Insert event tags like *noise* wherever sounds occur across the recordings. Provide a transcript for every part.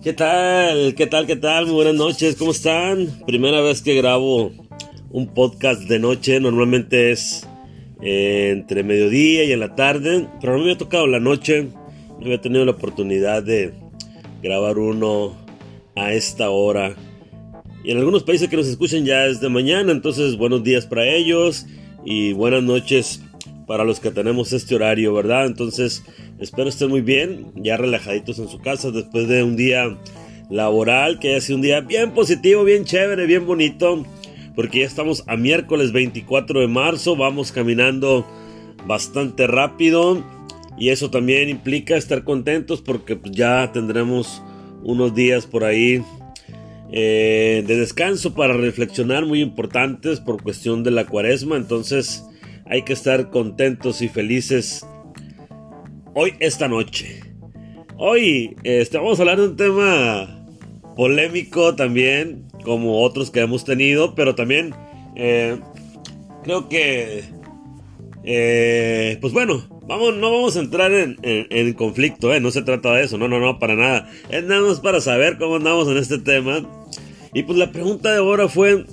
¿Qué tal? ¿Qué tal? ¿Qué tal? Muy buenas noches, ¿cómo están? Primera vez que grabo un podcast de noche, normalmente es eh, entre mediodía y en la tarde, pero no me había tocado la noche, no había tenido la oportunidad de grabar uno a esta hora. Y en algunos países que nos escuchan ya es de mañana, entonces buenos días para ellos y buenas noches para los que tenemos este horario, ¿verdad? Entonces, espero estén muy bien, ya relajaditos en su casa después de un día laboral, que haya sido un día bien positivo, bien chévere, bien bonito, porque ya estamos a miércoles 24 de marzo, vamos caminando bastante rápido y eso también implica estar contentos porque pues, ya tendremos unos días por ahí eh, de descanso para reflexionar muy importantes por cuestión de la cuaresma, entonces hay que estar contentos y felices hoy, esta noche. Hoy este, vamos a hablar de un tema polémico también, como otros que hemos tenido, pero también eh, creo que, eh, pues bueno, vamos, no vamos a entrar en, en, conflicto, ¿eh? no se trata de eso, no, no, no, para nada. Es nada más para saber cómo andamos en este tema. Y pues la pregunta de ahora fue,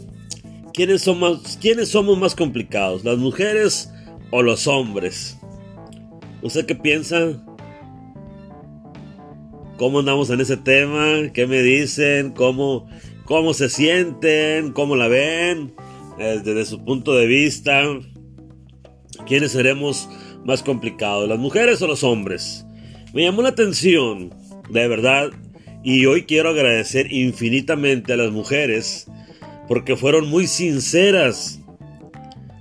¿quiénes somos, ¿quiénes somos más complicados? ¿Las mujeres o los hombres? ¿Usted qué piensa? ¿Cómo andamos en ese tema? ¿Qué me dicen? ¿Cómo, cómo se sienten? ¿Cómo la ven? Desde su punto de vista. ¿Quiénes seremos más complicados? ¿Las mujeres o los hombres? Me llamó la atención, de verdad, y hoy quiero agradecer infinitamente a las mujeres porque fueron muy sinceras.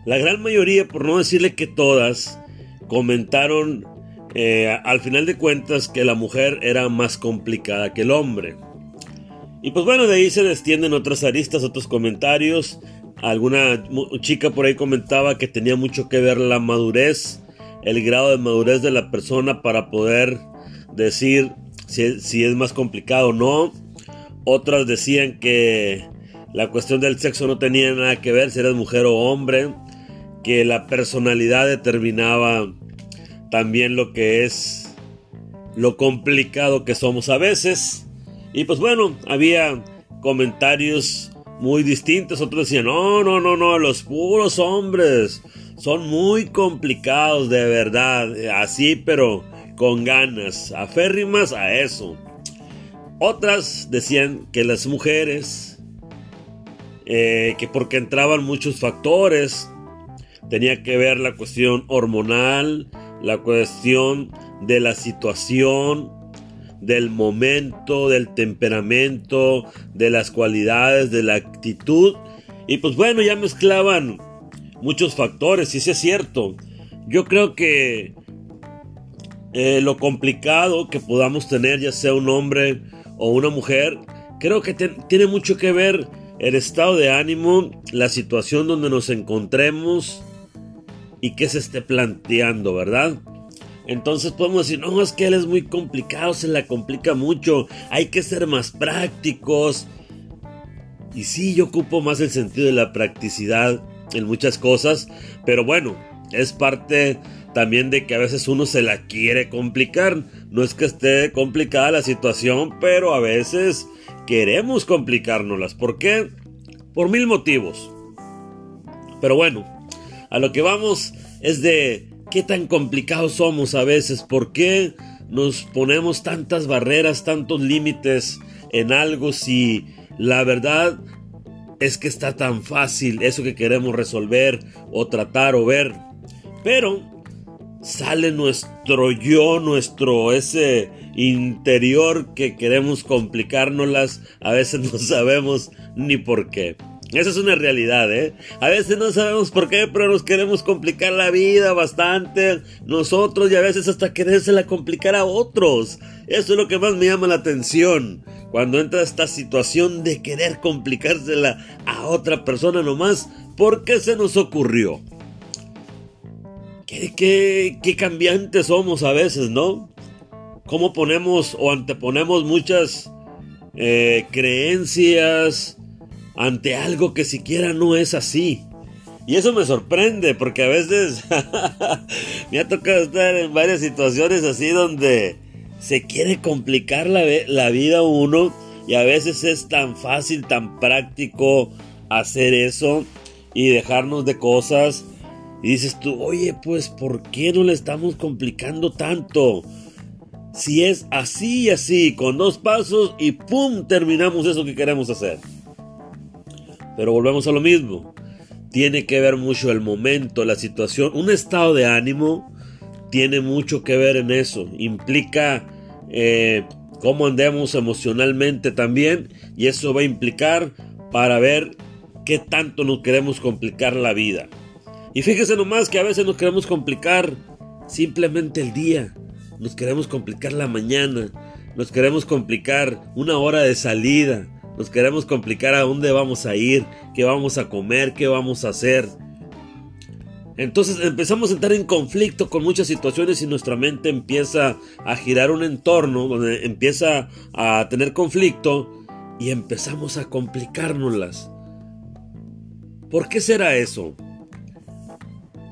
La gran mayoría, por no decirle que todas, comentaron eh, al final de cuentas que la mujer era más complicada que el hombre. Y pues bueno, de ahí se extienden otras aristas, otros comentarios. Alguna chica por ahí comentaba que tenía mucho que ver la madurez, el grado de madurez de la persona para poder decir si, si es más complicado o no. Otras decían que la cuestión del sexo no tenía nada que ver si eras mujer o hombre, que la personalidad determinaba también lo que es lo complicado que somos a veces. Y pues bueno, había comentarios muy distintos. Otros decían, no, no, no, no, los puros hombres son muy complicados de verdad. Así, pero con ganas, aférrimas a eso. Otras decían que las mujeres eh, que porque entraban muchos factores, tenía que ver la cuestión hormonal, la cuestión de la situación, del momento, del temperamento, de las cualidades, de la actitud. Y pues bueno, ya mezclaban muchos factores, y si es cierto. Yo creo que eh, lo complicado que podamos tener, ya sea un hombre o una mujer, creo que tiene mucho que ver el estado de ánimo, la situación donde nos encontremos y qué se esté planteando, ¿verdad? Entonces podemos decir, no, es que él es muy complicado, se la complica mucho, hay que ser más prácticos. Y sí, yo ocupo más el sentido de la practicidad en muchas cosas, pero bueno, es parte también de que a veces uno se la quiere complicar. No es que esté complicada la situación, pero a veces queremos complicárnoslas. ¿Por qué? Por mil motivos. Pero bueno, a lo que vamos es de qué tan complicados somos a veces, por qué nos ponemos tantas barreras, tantos límites en algo si la verdad es que está tan fácil eso que queremos resolver o tratar o ver. Pero sale nuestro yo, nuestro ese interior que queremos complicárnoslas, a veces no sabemos ni por qué. Esa es una realidad, ¿eh? A veces no sabemos por qué, pero nos queremos complicar la vida bastante nosotros y a veces hasta querérsela complicar a otros. Eso es lo que más me llama la atención. Cuando entra esta situación de querer complicársela a otra persona nomás, ¿por qué se nos ocurrió? Qué, qué, cambiantes somos a veces, ¿no? Cómo ponemos o anteponemos muchas eh, creencias ante algo que siquiera no es así. Y eso me sorprende porque a veces *laughs* me ha tocado estar en varias situaciones así donde se quiere complicar la, la vida uno y a veces es tan fácil, tan práctico hacer eso y dejarnos de cosas. Y dices tú, oye, pues ¿por qué no le estamos complicando tanto? Si es así y así, con dos pasos y ¡pum! terminamos eso que queremos hacer. Pero volvemos a lo mismo. Tiene que ver mucho el momento, la situación, un estado de ánimo tiene mucho que ver en eso. Implica eh, cómo andemos emocionalmente también y eso va a implicar para ver qué tanto nos queremos complicar la vida. Y fíjese nomás que a veces nos queremos complicar simplemente el día, nos queremos complicar la mañana, nos queremos complicar una hora de salida, nos queremos complicar a dónde vamos a ir, qué vamos a comer, qué vamos a hacer. Entonces empezamos a entrar en conflicto con muchas situaciones y nuestra mente empieza a girar un entorno donde empieza a tener conflicto y empezamos a complicárnoslas. ¿Por qué será eso?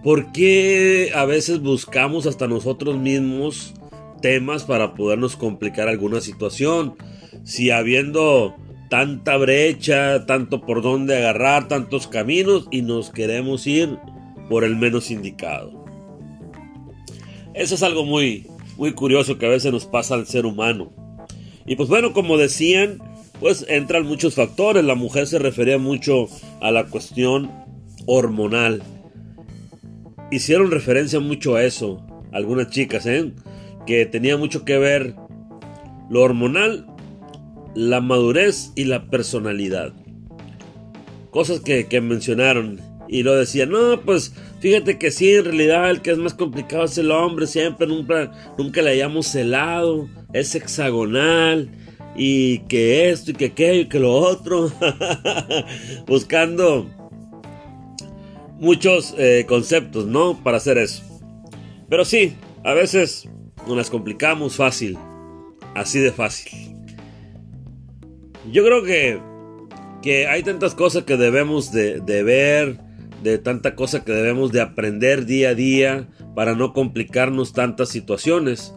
¿Por qué a veces buscamos hasta nosotros mismos temas para podernos complicar alguna situación? Si habiendo tanta brecha, tanto por dónde agarrar, tantos caminos y nos queremos ir por el menos indicado. Eso es algo muy, muy curioso que a veces nos pasa al ser humano. Y pues bueno, como decían, pues entran muchos factores. La mujer se refería mucho a la cuestión hormonal. Hicieron referencia mucho a eso, algunas chicas, ¿eh? Que tenía mucho que ver lo hormonal, la madurez y la personalidad. Cosas que, que mencionaron y lo decía, no, pues fíjate que sí, en realidad el que es más complicado es el hombre, siempre nunca, nunca le hayamos celado, es hexagonal, y que esto y que aquello y que lo otro, *laughs* buscando muchos eh, conceptos, ¿no? Para hacer eso. Pero sí, a veces nos las complicamos fácil, así de fácil. Yo creo que, que hay tantas cosas que debemos de, de ver, de tanta cosa que debemos de aprender día a día para no complicarnos tantas situaciones.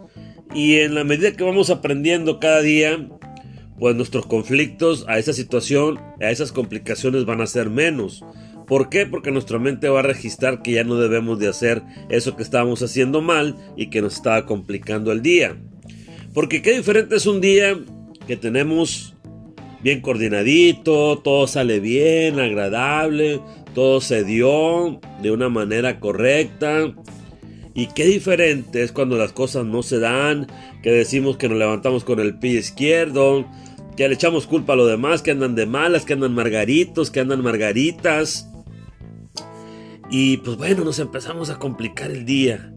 Y en la medida que vamos aprendiendo cada día, pues nuestros conflictos a esa situación, a esas complicaciones van a ser menos. ¿Por qué? Porque nuestra mente va a registrar que ya no debemos de hacer eso que estábamos haciendo mal y que nos estaba complicando el día. Porque qué diferente es un día que tenemos bien coordinadito, todo sale bien, agradable, todo se dio de una manera correcta. Y qué diferente es cuando las cosas no se dan, que decimos que nos levantamos con el pie izquierdo, que le echamos culpa a los demás, que andan de malas, que andan margaritos, que andan margaritas. Y pues bueno, nos empezamos a complicar el día.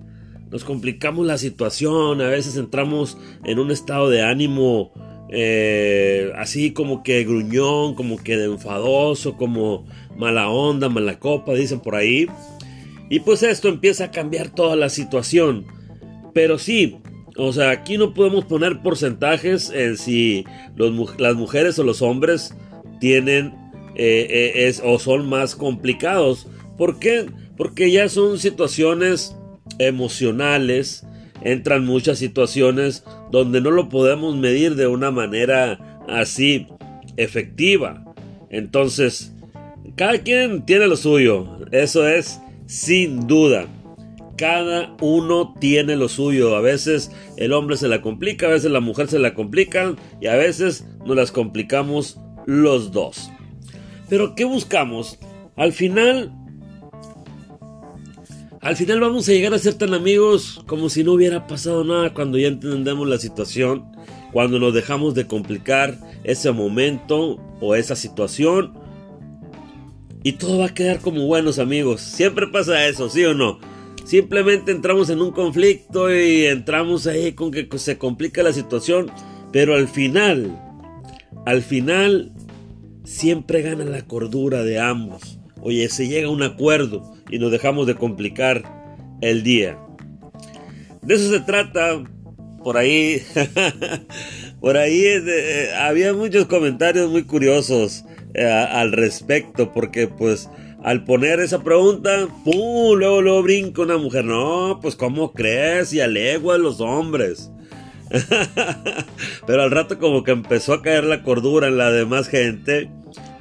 Nos complicamos la situación, a veces entramos en un estado de ánimo eh, así como que gruñón, como que de enfadoso, como mala onda, mala copa, dicen por ahí. Y pues esto empieza a cambiar toda la situación. Pero sí, o sea, aquí no podemos poner porcentajes en si las mujeres o los hombres tienen eh, eh, o son más complicados. ¿Por qué? Porque ya son situaciones emocionales, entran muchas situaciones donde no lo podemos medir de una manera así efectiva. Entonces, cada quien tiene lo suyo, eso es sin duda. Cada uno tiene lo suyo. A veces el hombre se la complica, a veces la mujer se la complica y a veces nos las complicamos los dos. Pero ¿qué buscamos? Al final, al final vamos a llegar a ser tan amigos como si no hubiera pasado nada cuando ya entendemos la situación, cuando nos dejamos de complicar ese momento o esa situación y todo va a quedar como buenos amigos. Siempre pasa eso, ¿sí o no? Simplemente entramos en un conflicto y entramos ahí con que se complica la situación, pero al final, al final, siempre gana la cordura de ambos. Oye, se llega a un acuerdo y nos dejamos de complicar el día. De eso se trata. Por ahí, *laughs* por ahí eh, había muchos comentarios muy curiosos eh, al respecto, porque pues al poner esa pregunta, ¡pum! Luego, luego brinca una mujer. No, pues ¿cómo crees? Y alegua a los hombres. *laughs* Pero al rato como que empezó a caer la cordura en la demás gente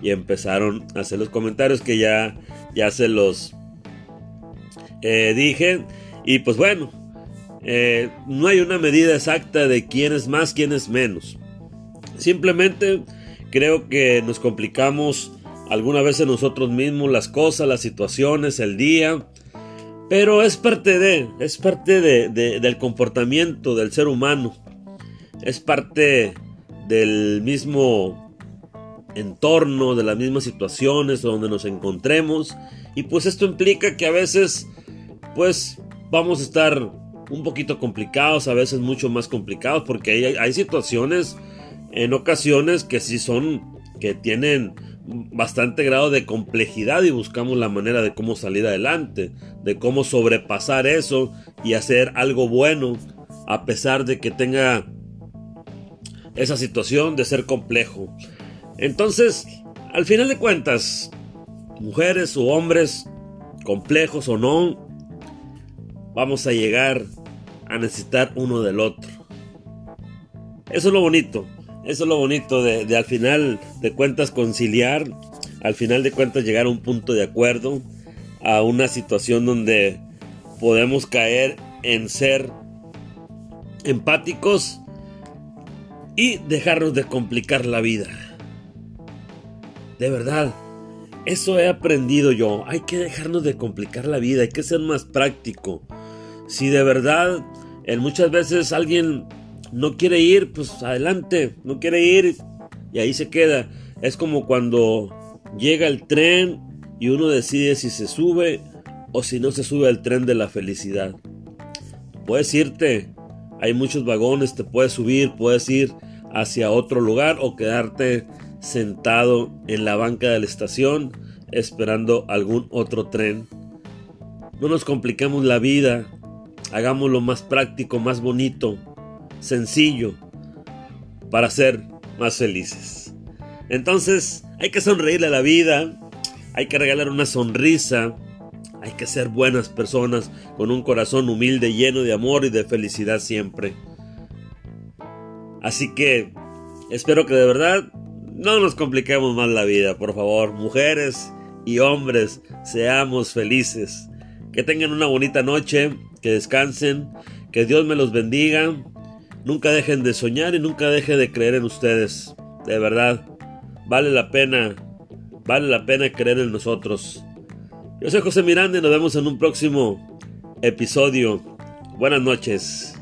y empezaron a hacer los comentarios que ya, ya se los eh, dije. Y pues bueno, eh, no hay una medida exacta de quién es más, quién es menos. Simplemente creo que nos complicamos alguna vez nosotros mismos las cosas, las situaciones, el día. Pero es parte de, es parte de, del comportamiento del ser humano. Es parte del mismo entorno, de las mismas situaciones donde nos encontremos. Y pues esto implica que a veces, pues vamos a estar un poquito complicados, a veces mucho más complicados, porque hay, hay situaciones en ocasiones que sí son, que tienen bastante grado de complejidad y buscamos la manera de cómo salir adelante, de cómo sobrepasar eso y hacer algo bueno a pesar de que tenga esa situación de ser complejo. Entonces, al final de cuentas, mujeres o hombres, complejos o no, vamos a llegar a necesitar uno del otro. Eso es lo bonito. Eso es lo bonito de, al final de cuentas conciliar, al final de cuentas llegar a un punto de acuerdo, a una situación donde podemos caer en ser empáticos y dejarnos de complicar la vida. De verdad, eso he aprendido yo. Hay que dejarnos de complicar la vida, hay que ser más práctico. Si de verdad, en muchas veces alguien no quiere ir, pues adelante, no quiere ir y ahí se queda. Es como cuando llega el tren y uno decide si se sube o si no se sube al tren de la felicidad. Puedes irte, hay muchos vagones, te puedes subir, puedes ir hacia otro lugar o quedarte sentado en la banca de la estación esperando algún otro tren. No nos compliquemos la vida, hagámoslo más práctico, más bonito sencillo para ser más felices. Entonces, hay que sonreírle a la vida, hay que regalar una sonrisa, hay que ser buenas personas con un corazón humilde, lleno de amor y de felicidad siempre. Así que espero que de verdad no nos compliquemos más la vida, por favor, mujeres y hombres, seamos felices. Que tengan una bonita noche, que descansen, que Dios me los bendiga Nunca dejen de soñar y nunca dejen de creer en ustedes. De verdad, vale la pena, vale la pena creer en nosotros. Yo soy José Miranda y nos vemos en un próximo episodio. Buenas noches.